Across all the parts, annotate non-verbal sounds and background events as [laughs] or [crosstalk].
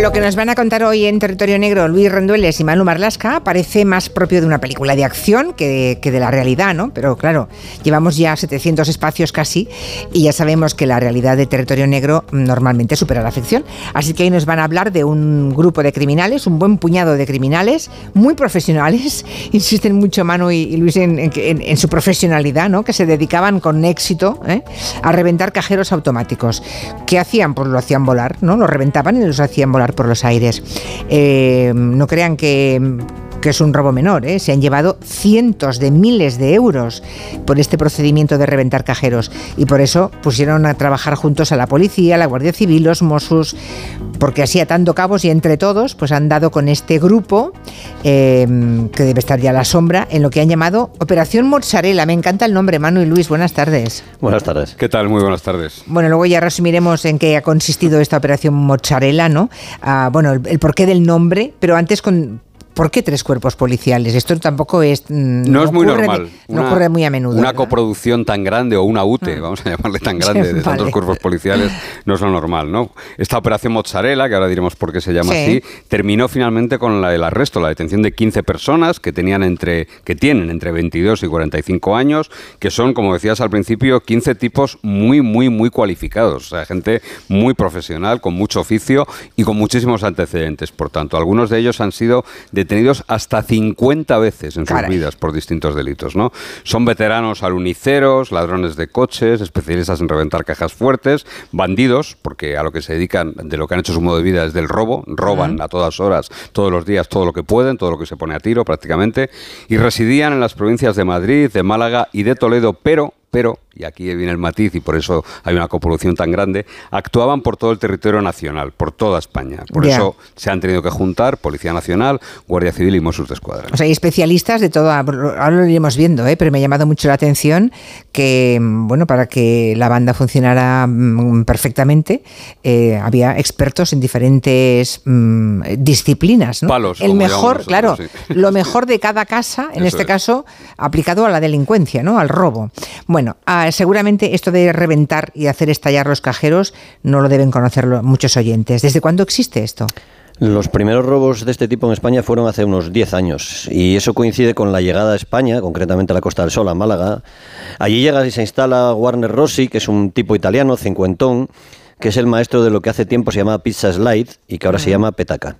Lo que nos van a contar hoy en Territorio Negro Luis Rendueles y Manu Marlasca parece más propio de una película de acción que de, la realidad, ¿no? Pero claro, llevamos ya 700 espacios casi y ya sabemos que la realidad de Territorio Negro normalmente supera la ficción. Así que hoy nos van a hablar de un grupo de criminales, un buen puñado de criminales, muy profesionales, [laughs] insisten mucho Manu y, Luis en, su profesionalidad, ¿no? Que se dedicaban con éxito ¿eh? a reventar cajeros automáticos. ¿Qué hacían? Pues lo hacían volar, ¿no? Lo reventaban y los hacían volar por los aires. Eh, no crean que que es un robo menor. ¿eh? Se han llevado cientos de miles de euros por este procedimiento de reventar cajeros y por eso pusieron a trabajar juntos a la policía, la Guardia Civil, los Mossos, porque así atando cabos y entre todos pues han dado con este grupo eh, que debe estar ya a la sombra en lo que han llamado Operación Mozzarella. Me encanta el nombre, Manu y Luis. Buenas tardes. Buenas tardes. ¿Qué tal? Muy buenas tardes. Bueno, luego ya resumiremos en qué ha consistido esta Operación Mozzarella, ¿no? Ah, bueno, el porqué del nombre, pero antes con ¿Por qué tres cuerpos policiales? Esto tampoco es. Mm, no, es muy normal. no ocurre muy a menudo. Una coproducción tan grande o una UTE, mm. vamos a llamarle tan grande, [laughs] de tantos cuerpos policiales, no es lo normal, ¿no? Esta operación Mozzarella, que ahora diremos por qué se llama así, terminó finalmente con la, el arresto, la detención de 15 personas que, tenían entre, que tienen entre 22 y 45 años, que son, como decías al principio, 15 tipos muy, muy, muy cualificados. O sea, gente muy profesional, con mucho oficio y con muchísimos antecedentes. Por tanto, algunos de ellos han sido de detenidos hasta 50 veces en sus vidas por distintos delitos. ¿no? Son veteranos aluniceros, ladrones de coches, especialistas en reventar cajas fuertes, bandidos, porque a lo que se dedican, de lo que han hecho su modo de vida es del robo, roban a todas horas, todos los días, todo lo que pueden, todo lo que se pone a tiro prácticamente, y residían en las provincias de Madrid, de Málaga y de Toledo, pero pero, y aquí viene el matiz y por eso hay una copulación tan grande, actuaban por todo el territorio nacional, por toda España. Por eso se han tenido que juntar Policía Nacional, Guardia Civil y Mossos de Escuadra. O sea, hay especialistas de todo, ahora lo iremos viendo, ¿eh? pero me ha llamado mucho la atención que, bueno, para que la banda funcionara mm, perfectamente, eh, había expertos en diferentes mm, disciplinas. ¿no? Palos. El mejor, claro, [laughs] lo mejor de cada casa, en este caso, aplicado a la delincuencia, ¿no? Al robo. Bueno, bueno, ah, seguramente esto de reventar y hacer estallar los cajeros no lo deben conocer muchos oyentes. ¿Desde cuándo existe esto? Los primeros robos de este tipo en España fueron hace unos 10 años y eso coincide con la llegada a España, concretamente a la Costa del Sol, a Málaga. Allí llega y se instala Warner Rossi, que es un tipo italiano, cincuentón, que es el maestro de lo que hace tiempo se llamaba Pizza Slide y que ahora se llama Petaca.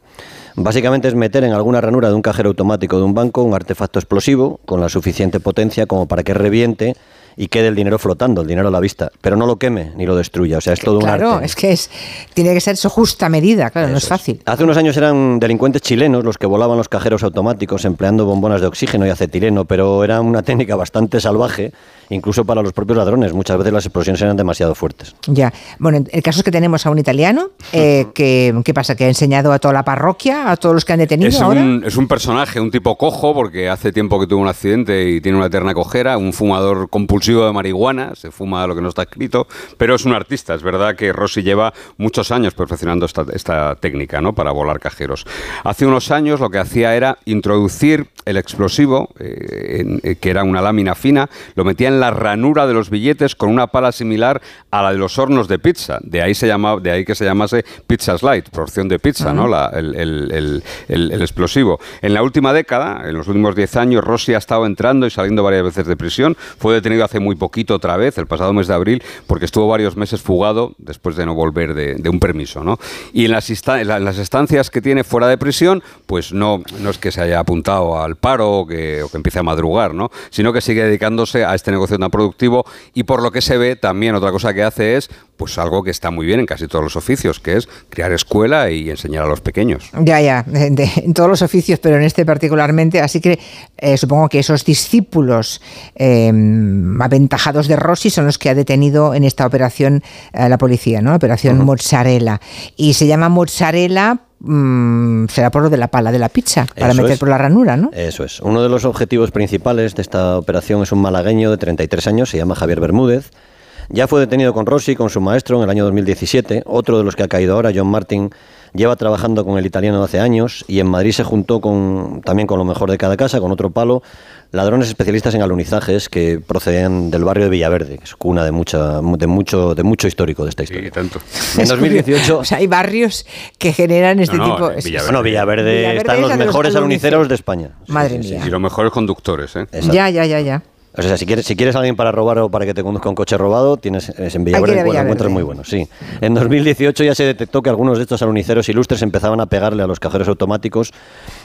Básicamente es meter en alguna ranura de un cajero automático de un banco un artefacto explosivo con la suficiente potencia como para que reviente y quede el dinero flotando, el dinero a la vista, pero no lo queme ni lo destruya. O sea, es todo un arte. Claro, es que es, tiene que ser su justa medida, claro, no es fácil. Hace unos años eran delincuentes chilenos los que volaban los cajeros automáticos empleando bombonas de oxígeno y acetileno, pero era una técnica bastante salvaje incluso para los propios ladrones. Muchas veces las explosiones eran demasiado fuertes. Ya, bueno, el caso es que tenemos a un italiano, eh, que, ¿qué pasa? ¿Que ha enseñado a toda la parroquia, a todos los que han detenido es ahora? Un, es un personaje, un tipo cojo, porque hace tiempo que tuvo un accidente y tiene una eterna cojera, un fumador compulsivo de marihuana, se fuma lo que no está escrito, pero es un artista. Es verdad que Rossi lleva muchos años perfeccionando esta, esta técnica ¿no? para volar cajeros. Hace unos años lo que hacía era introducir el explosivo, eh, eh, que era una lámina fina, lo metía en la ranura de los billetes con una pala similar a la de los hornos de pizza. De ahí, se llama, de ahí que se llamase pizza slide, porción de pizza, ¿no? el, explosivo. En la última década, en los últimos 10 años, Rossi ha estado entrando y saliendo varias veces de prisión. Fue detenido hace muy poquito otra vez, el pasado mes de abril, porque estuvo varios meses fugado después de no volver de, un permiso. ¿no? Y en las, en las estancias que tiene fuera de prisión, pues no, no es que se haya apuntado al paro o que, empiece a madrugar, ¿no? sino que sigue dedicándose a este negocio tan productivo y por lo que se ve también otra cosa que hace es pues algo que está muy bien en casi todos los oficios, que es crear escuela y enseñar a los pequeños. Ya, ya, en todos los oficios, pero en este particularmente, así que eh, supongo que esos discípulos em, aventajados de Rossi son los que ha detenido en esta operación eh, la policía, ¿no? Operación Mozzarella. Y se llama Mozzarella Mm, será por lo de la pala de la pizza, para meter por la ranura, ¿no? Eso es. Uno de los objetivos principales de esta operación es un malagueño de 33 años, se llama Javier Bermúdez. Ya fue detenido con Rossi, con su maestro, en el año 2017. Otro de los que ha caído ahora, John Martin, lleva trabajando con el italiano hace años y en Madrid se juntó con, también con lo mejor de cada casa, con otro palo, ladrones especialistas en alunizajes que procedían del barrio de Villaverde, que es cuna de, mucha, de, mucho, de mucho histórico de esta historia. Sí, tanto. En 2018... O sea, hay barrios que generan este No, no, tipo... en Villaverde. Bueno, Villaverde, Villaverde están es los de mejores aluniceros de España. Madre Sí, sí, mía. Y los mejores conductores, ¿eh? Exacto. Ya, ya, ya, ya. O sea, si quieres, si quieres alguien para robar o para que te conduzca un coche robado, tienes es en a Villaverde, Villaverde. encuentras muy bueno, sí. En 2018 ya se detectó que algunos de estos aluniceros ilustres empezaban a pegarle a los cajeros automáticos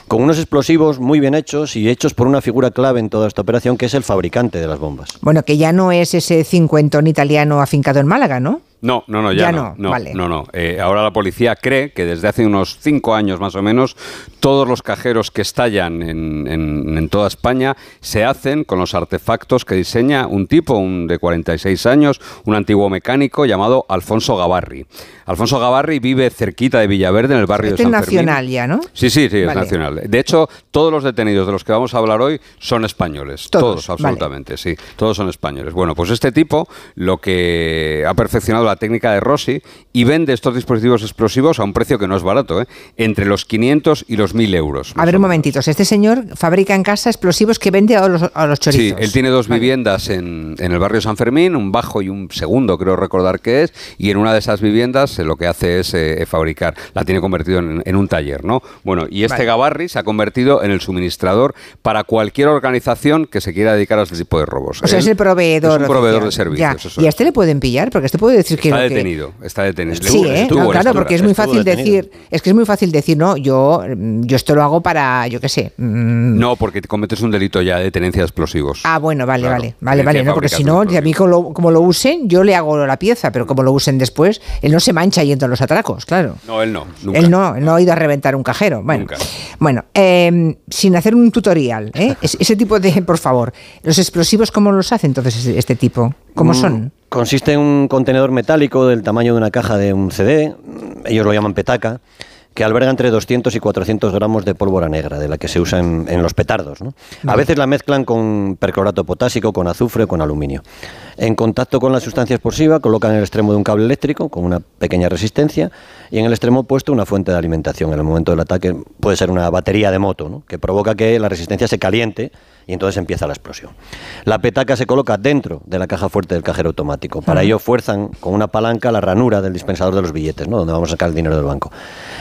con unos explosivos muy bien hechos y hechos por una figura clave en toda esta operación, que es el fabricante de las bombas. Bueno, que ya no es ese cincuentón italiano afincado en Málaga, ¿no? No, no, no, ya, Ya no. no, No, vale. no, no. Eh, ahora la policía cree que desde hace unos cinco años más o menos, todos los cajeros que estallan en, en- en toda España se hacen con los artefactos que diseña un tipo, un de 46 años, un antiguo mecánico llamado Alfonso Gavarri. Alfonso Gavarri vive cerquita de Villaverde, en el barrio Este de es San Fermín. nacional ya, ¿no? Sí, sí, sí, es nacional. De hecho, todos los detenidos de los que vamos a hablar hoy son españoles. Todos, Todos, vale. absolutamente, sí. Todos son españoles. Bueno, pues este tipo lo que ha perfeccionado la técnica de Rossi y vende estos dispositivos explosivos a un precio que no es barato, ¿eh? entre los 500 y los 1000 euros. A ver, un momentito. Este señor fabrica en casa explosivos que vende a los, a los Sí, chorizos. él tiene dos viviendas en, en el barrio San Fermín, un bajo y un segundo, creo recordar que es, y en una de esas viviendas eh, lo que hace es eh, fabricar, la tiene convertido en, en un taller, ¿no? Bueno, y este Vale. Gavarri se ha convertido en el suministrador para cualquier organización que se quiera dedicar a este tipo de robos. O sea, Él es el proveedor. Es un proveedor de servicios. Eso Y a es. este le pueden pillar, porque este puede decir Está que- detenido, está detenido. Sí, ¿eh? estuvo No, en claro, porque es muy fácil detenido. decir, es que es muy fácil decir, no, yo, yo esto lo hago para, yo qué sé. mm, No, porque cometes un delito ya de tenencia de explosivos. Ah, bueno, vale, Claro, vale, vale, vale, no, porque si no, a mí como lo, como lo usen, yo le hago la pieza, pero como lo usen después, él no se mancha yendo a los atracos, claro. No, él no, nunca. Él no, él no ha ido a reventar un cajero. Bueno, Nunca. bueno eh, sin hacer un tutorial, ¿eh? Es- ese tipo de, por favor, los explosivos, ¿cómo los hace entonces este tipo? ¿Cómo Mm, son? Consiste en un contenedor metálico del tamaño de una caja de un CD, ellos lo llaman petaca, que alberga entre 200 y 400 gramos de pólvora negra, de la que se usa en, en los petardos. ¿no? A veces la mezclan con perclorato potásico, con azufre o con aluminio. En contacto con la sustancia explosiva colocan en el extremo de un cable eléctrico con una pequeña resistencia y en el extremo opuesto una fuente de alimentación. En el momento del ataque puede ser una batería de moto, ¿no? que provoca que la resistencia se caliente y entonces empieza la explosión. La petaca se coloca dentro de la caja fuerte del cajero automático. Para ello fuerzan con una palanca la ranura del dispensador de los billetes, ¿no? donde vamos a sacar el dinero del banco.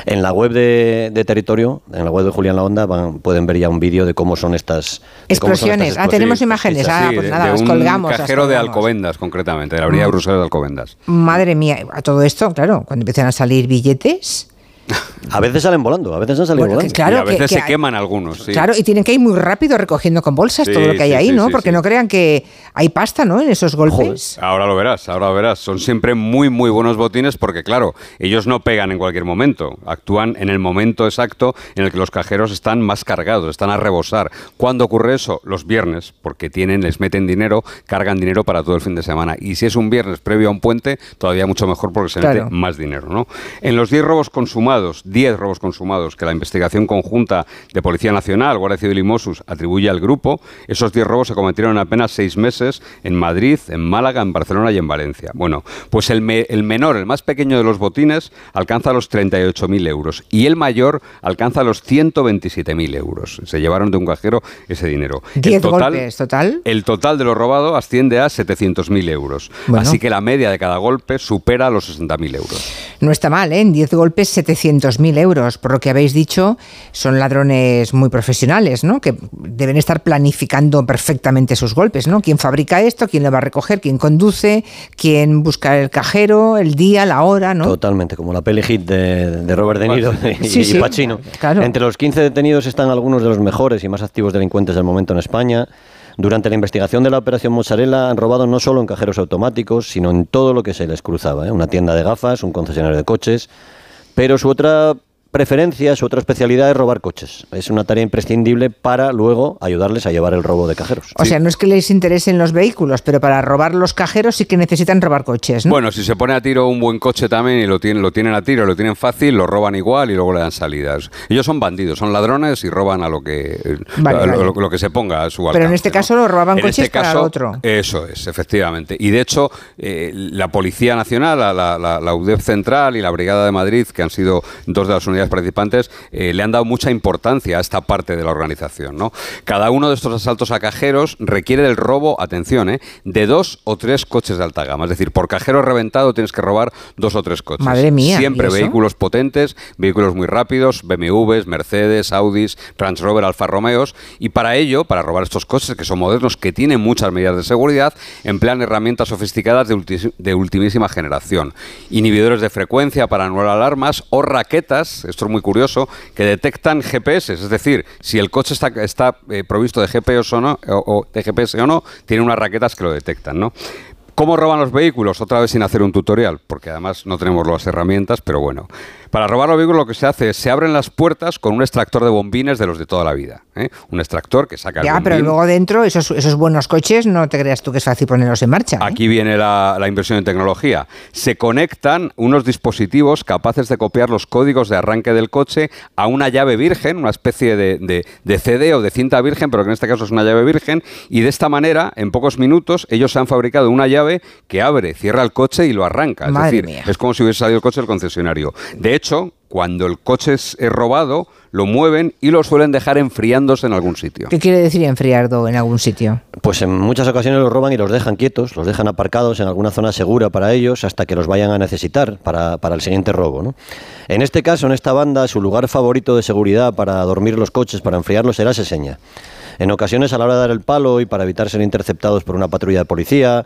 En la web de, de Territorio, en la web de Julián La Onda, van- pueden ver ya un vídeo de cómo son estas de cómo son Explosiones. estas Ah, tenemos imágenes. Ah, pues nada, de las un colgamos. las cajero de colgamos. Alcobendas, concretamente, de la avenida de Bruselas de Alcobendas. Madre mía, a todo esto, claro, cuando empiezan a salir billetes. [laughs] A veces salen volando, a veces han salido Bueno, que volando. claro, y a veces que- se que queman algunos, sí. Claro, y tienen que ir muy rápido recogiendo con bolsas Sí, todo lo que hay sí, ahí, sí, ¿no? sí, Porque sí. no crean que hay pasta, ¿no? En esos golpes. Ahora lo verás, ahora lo verás. Son siempre muy, muy buenos botines porque, claro, ellos no pegan en cualquier momento. Actúan en el momento exacto en el que los cajeros están más cargados, están a rebosar. ¿Cuándo ocurre eso? Los viernes, porque tienen, les meten dinero, cargan dinero para todo el fin de semana. Y si es un viernes previo a un puente, todavía mucho mejor porque se Claro. mete más dinero, ¿no? En los 10 robos consumados, 10 robos consumados que la investigación conjunta de Policía Nacional, Guardia Civil y Mossos atribuye al grupo, esos 10 robos se cometieron en apenas 6 meses en Madrid, en Málaga, en Barcelona y en Valencia. Bueno, pues el, me- el menor, el más pequeño de los botines, alcanza los 38.000 euros y el mayor alcanza los 127.000 euros. Se llevaron de un cajero ese dinero. El 10 golpes, ¿total? El total de lo robado asciende a 700.000 euros. Bueno. Así que la media de cada golpe supera los 60.000 euros. No está mal, ¿eh? En 10 golpes 700.000 euros. Por lo que habéis dicho, son ladrones muy profesionales, ¿no? Que deben estar planificando perfectamente sus golpes, ¿no? ¿Quién fabrica esto? ¿Quién lo va a recoger? ¿Quién conduce? ¿Quién busca el cajero? ¿El día? ¿La hora? ¿no? Totalmente, como la peli hit de, de Robert De Niro y, Sí, y sí, Pacino. claro. Entre los 15 detenidos están algunos de los mejores y más activos delincuentes del momento en España. Durante la investigación de la operación Mozzarella han robado no solo en cajeros automáticos, sino en todo lo que se les cruzaba. ¿eh? Una tienda de gafas, un concesionario de coches. Pero su otra preferencia, su otra especialidad es robar coches. Es una tarea imprescindible para luego ayudarles a llevar el robo de cajeros. O sea, no es que les interesen los vehículos, pero para robar los cajeros sí que necesitan robar coches, ¿no? Bueno, si se pone a tiro un buen coche también y lo tienen, lo tienen a tiro, lo tienen fácil, lo roban igual y luego le dan salidas. Ellos son bandidos, son ladrones y roban a lo que Vale, a lo, vale. lo que se ponga a su alcance. Pero en este ¿no? caso lo robaban En coches este para caso, otro. Eso es, efectivamente. Y de hecho, eh, la Policía Nacional, la, la, la- la UDEF Central y la Brigada de Madrid, que han sido dos de las unidades participantes, eh, le han dado mucha importancia a esta parte de la organización. ¿no? Cada uno de estos asaltos a cajeros requiere del robo, atención, ¿eh? de dos o tres coches de alta gama. Es decir, por cajero reventado tienes que robar dos o tres coches. Madre mía, Siempre vehículos potentes, vehículos muy rápidos, BMWs, Mercedes, Audis, Range Rover, Alfa Romeos. Y para ello, para robar estos coches que son modernos, que tienen muchas medidas de seguridad, emplean herramientas sofisticadas de, ulti- de ultimísima generación. Inhibidores de frecuencia para anular alarmas o raquetas, esto es muy curioso, que detectan GPS. Es decir, si el coche está, eh, provisto de GPS o no, o de GPS o no, tiene unas raquetas que lo detectan, ¿no? ¿Cómo roban los vehículos? Otra vez sin hacer un tutorial, porque además no tenemos las herramientas, pero bueno. Para robar los vehículos lo que se hace es se abren las puertas con un extractor de bombines de los de toda la vida. ¿eh? Un extractor que saca el ya, pero luego dentro, esos, esos buenos coches, no te creas tú que es fácil ponerlos en marcha. ¿eh? Aquí viene la, la inversión en tecnología. Se conectan unos dispositivos capaces de copiar los códigos de arranque del coche a una llave virgen, una especie de, de- de CD o de cinta virgen, pero que en este caso es una llave virgen, y de esta manera, en pocos minutos, ellos han fabricado una llave que abre, cierra el coche y lo arranca. Es Madre decir, mía. es como si hubiese salido el coche del concesionario. De hecho, cuando el coche es robado, lo mueven y lo suelen dejar enfriándose en algún sitio. ¿Qué quiere decir enfriardo en algún sitio? Pues en muchas ocasiones los roban y los dejan quietos, los dejan aparcados en alguna zona segura para ellos hasta que los vayan a necesitar para, para el siguiente robo. ¿no? En este caso, en esta banda, su lugar favorito de seguridad para dormir los coches, para enfriarlos, era Seseña. En ocasiones, a la hora de dar el palo y para evitar ser interceptados por una patrulla de policía,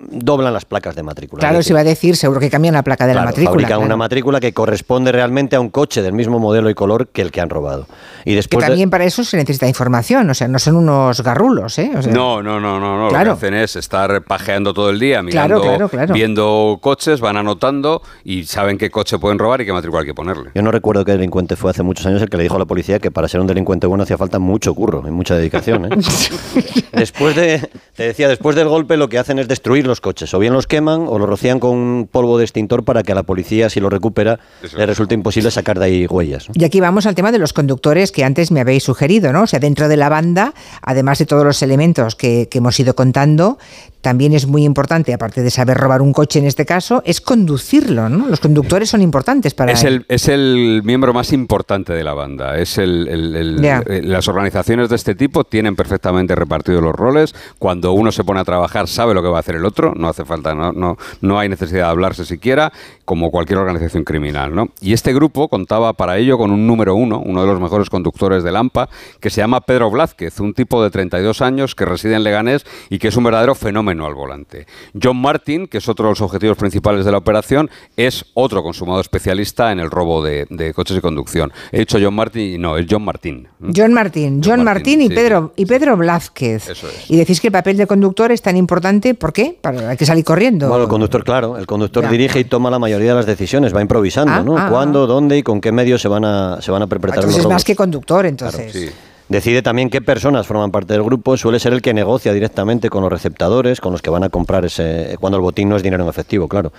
doblan las placas de matrícula. Claro, se iba a decir, seguro que cambian la placa de la matrícula. fabrican claro. una matrícula que corresponde realmente a un coche del mismo modelo y color que el que han robado. Y Que de- también para eso se necesita información, o sea, no son unos garrulos, ¿eh? O sea, No, no, no, no, no. Claro. Lo que hacen es estar pajeando todo el día, mirando, claro, claro. viendo coches, van anotando y saben qué coche pueden robar y qué matrícula hay que ponerle. Yo no recuerdo qué delincuente fue hace muchos años el que le dijo a la policía que para ser un delincuente bueno hacía falta mucho curro y mucha dedicación. ¿eh? [laughs] después de, te decía, después del golpe lo que hacen es destruir los coches. O bien los queman o los rocían con un polvo de extintor para que a la policía, si lo recupera, Eso le es. resulte imposible sacar de ahí huellas. ¿no? Y aquí vamos al tema de los conductores que antes me habéis sugerido, ¿no? O sea, dentro de la banda, además de todos los elementos que, que hemos ido contando, también es muy importante, aparte de saber robar un coche en este caso, es conducirlo, ¿no? Los conductores son importantes para Es el, es el miembro más importante de la banda. Es el, el- el- Ya. eh, las organizaciones de este tipo tienen perfectamente repartidos los roles. Cuando uno se pone a trabajar sabe lo que va a hacer el otro. No hace falta, no, no, no hay necesidad de hablarse siquiera, como cualquier organización criminal. ¿no? Y este grupo contaba para ello con un número uno, uno de los mejores conductores del AMPA, que se llama Pedro Blázquez, un tipo de 32 años que reside en Leganés y que es un verdadero fenómeno al volante. John Martin, que es otro de los objetivos principales de la operación, es otro consumado especialista en el robo de, de coches de conducción. He dicho John Martin y no, es John Martín. John Martín, John, Martín, Martín, y sí, Pedro y Pedro Blázquez. Eso es. Y decís que el papel de conductor es tan importante, ¿por qué? Para hay que salir corriendo. Bueno, el conductor, claro, el conductor Ya. dirige y toma la mayoría de las decisiones, va improvisando, Ah, ¿no? ah, Cuándo, ah. dónde y con qué medios se van a, se van a perpetrar Entonces los es robos. más que conductor, entonces. Sí. Decide también qué personas forman parte del grupo. Suele ser el que negocia directamente con los receptadores, con los que van a comprar ese. cuando el botín no es dinero en efectivo, claro.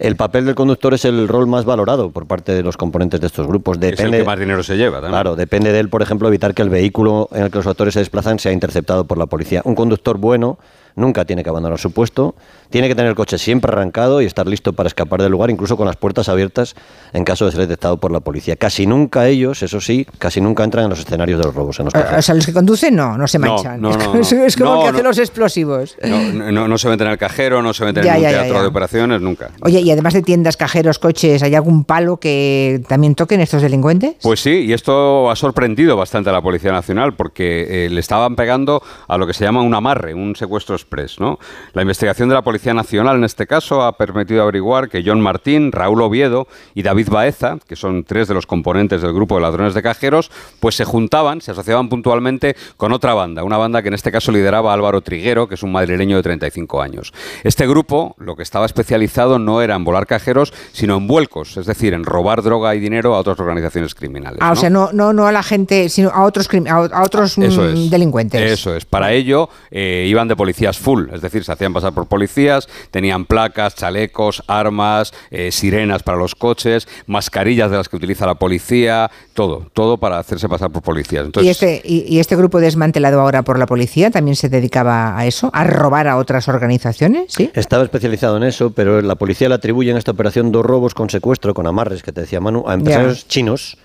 El papel del conductor es el rol más valorado por parte de los componentes de estos grupos. Es el Depende, que más dinero se lleva. también. Claro, depende de él, por ejemplo, evitar que el vehículo en el que los actores se desplazan sea interceptado por la policía. Un conductor bueno nunca tiene que abandonar su puesto, tiene que tener el coche siempre arrancado y estar listo para escapar del lugar, incluso con las puertas abiertas en caso de ser detectado por la policía. Casi nunca ellos, eso sí, casi nunca entran en los escenarios de los robos. En los cajeros. O sea, los que conducen no, no se No, manchan. no, es, no, como- no. es como el que hace no. los explosivos. No, no, no se meten en el cajero, no se meten Ya, en un ya, teatro ya. de operaciones, nunca. Oye, y además de tiendas, cajeros, coches, ¿hay algún palo que también toquen estos delincuentes? Pues sí, y esto ha sorprendido bastante a la Policía Nacional porque eh, le estaban pegando a lo que se llama un amarre, un secuestro Express. ¿no? La investigación de la Policía Nacional en este caso ha permitido averiguar que John Martín, Raúl Oviedo y David Baeza, que son tres de los componentes del grupo de ladrones de cajeros, pues se juntaban, se asociaban puntualmente con otra banda, una banda que en este caso lideraba Álvaro Triguero, que es un madrileño de 35 años. Este grupo lo que estaba especializado no era en volar cajeros, sino en vuelcos, es decir, en robar droga y dinero a otras organizaciones criminales. Ah, o sea, no, no, no a la gente, sino a otros, a, otros mm, delincuentes. Eso es. Para ello eh, iban de policías full, es decir, se hacían pasar por policías, tenían placas, chalecos, armas, eh, sirenas para los coches, mascarillas de las que utiliza la policía, todo, todo para hacerse pasar por policías. ¿Y, este, y, este grupo desmantelado ahora por la policía también se dedicaba a eso, a robar a otras organizaciones? ¿Sí? Estaba especializado en eso, pero la policía le atribuye en esta operación dos robos con secuestro, con amarres, que te decía Manu, a empresarios chinos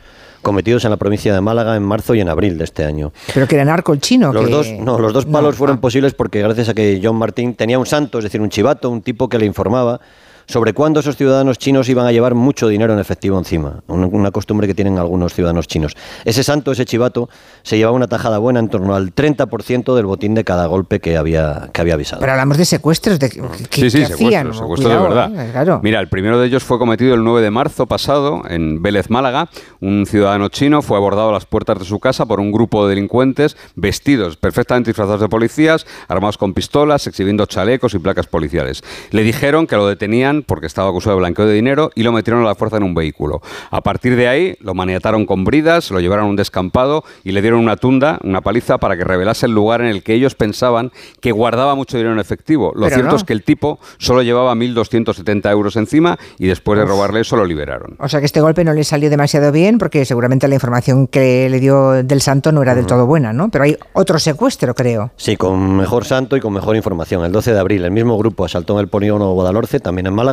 cometidos en la provincia de Málaga en marzo y en abril de este año. Pero que era narco el chino. Los dos, no, los dos palos fueron ah. posibles porque gracias a que John Martín tenía un santo, es decir, un chivato, un tipo que le informaba sobre cuándo esos ciudadanos chinos iban a llevar mucho dinero en efectivo encima, una costumbre que tienen algunos ciudadanos chinos. Ese santo, ese chivato, se llevaba una tajada buena en torno al 30% del botín de cada golpe que había, que había avisado. Pero hablamos de secuestros, de, sí, sí, secuestros, secuestros de verdad. Eh, Mira, el primero de ellos fue cometido el 9 de marzo pasado en Vélez, Málaga. Un ciudadano chino fue abordado a las puertas de su casa por un grupo de delincuentes vestidos perfectamente disfrazados de policías, armados con pistolas, exhibiendo chalecos y placas policiales. Le dijeron que lo detenían porque estaba acusado de blanqueo de dinero y lo metieron a la fuerza en un vehículo. A partir de ahí lo maniataron con bridas, lo llevaron a un descampado y le dieron una tunda, una paliza para que revelase el lugar en el que ellos pensaban que guardaba mucho dinero en efectivo. Lo cierto es que el tipo solo llevaba 1.270 euros encima y después de robarle eso lo liberaron. O sea que este golpe no le salió demasiado bien porque seguramente la información que le dio del santo no era del todo buena, ¿no? Pero hay otro secuestro, creo. Sí, con mejor santo y con mejor información. El 12 de abril el mismo grupo asaltó en el polígono Guadalhorce, también en Málaga,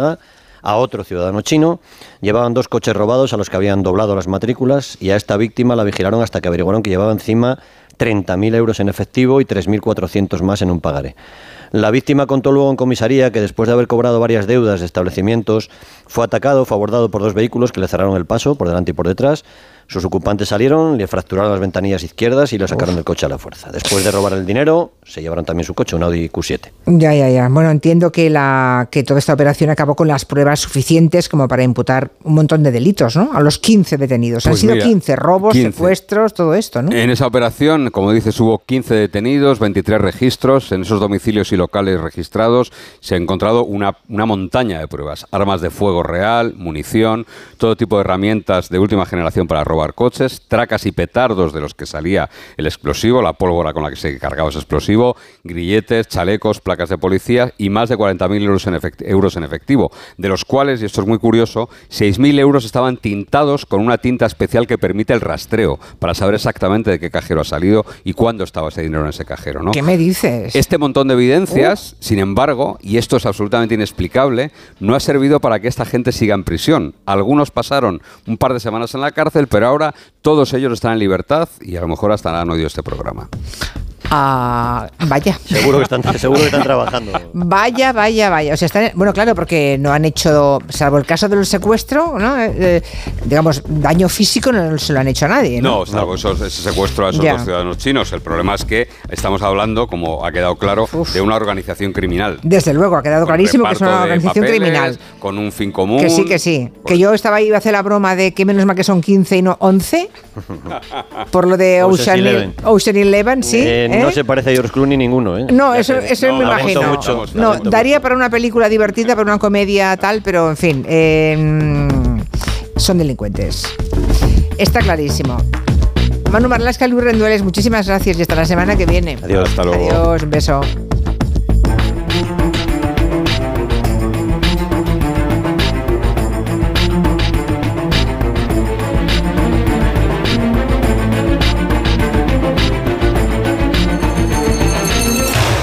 a otro ciudadano chino. Llevaban dos coches robados a los que habían doblado las matrículas y a esta víctima la vigilaron hasta que averiguaron que llevaba encima 30.000 euros en efectivo y 3.400 más en un pagaré. La víctima contó luego en comisaría que después de haber cobrado varias deudas de establecimientos, fue atacado, fue abordado por dos vehículos que le cerraron el paso por delante y por detrás sus ocupantes salieron, le fracturaron las ventanillas izquierdas y lo sacaron del coche a la fuerza. Después de robar el dinero, se llevaron también su coche, un Audi Q7. Ya, ya, ya. Bueno, entiendo que, la, que toda esta operación acabó con las pruebas suficientes como para imputar un montón de delitos, ¿no? A los 15 detenidos. Han pues sido 15 robos, secuestros, todo esto, ¿no? En esa operación, como dices, hubo 15 detenidos, 23 registros. En esos domicilios y locales registrados se ha encontrado una, una montaña de pruebas. Armas de fuego real, munición, todo tipo de herramientas de última generación para robar coches, tracas y petardos de los que salía el explosivo, la pólvora con la que se cargaba ese explosivo, grilletes, chalecos, placas de policía y más de 40.000 euros, en euros en efectivo, de los cuales, y esto es muy curioso, 6.000 euros estaban tintados con una tinta especial que permite el rastreo para saber exactamente de qué cajero ha salido y cuándo estaba ese dinero en ese cajero. ¿no? ¿Qué me dices? Este montón de sin embargo, y esto es absolutamente inexplicable, no ha servido para que esta gente siga en prisión. Algunos pasaron un par de semanas en la cárcel, pero ahora todos ellos están en libertad y a lo mejor hasta han oído este programa. Ah, vaya. Seguro que, están, [laughs] seguro que están trabajando. Vaya, vaya, vaya. O sea, están, bueno, claro, porque no han hecho, salvo el caso del secuestro, ¿no? Eh, eh, digamos, daño físico no se lo han hecho a nadie. No, no salvo ese secuestro a esos dos ciudadanos chinos. El problema es que estamos hablando, como ha quedado claro, de una organización criminal. Desde luego, ha quedado clarísimo que es una organización criminal. Con un fin común. Que sí, que sí. Que yo estaba ahí, iba a hacer la broma de que menos mal que son 15 y no 11. [laughs] por lo de Ocean, Eleven. Ocean Eleven, sí. Eh, no se parece a George Clooney ninguno, ¿eh? No, eso, eso me imagino. no, daría para una película divertida, para una comedia tal, pero en fin, em, son delincuentes. Está clarísimo. Manu Marlasca, Luis Rendueles, muchísimas gracias y hasta la semana que viene. Adiós, hasta luego. Adiós, un beso.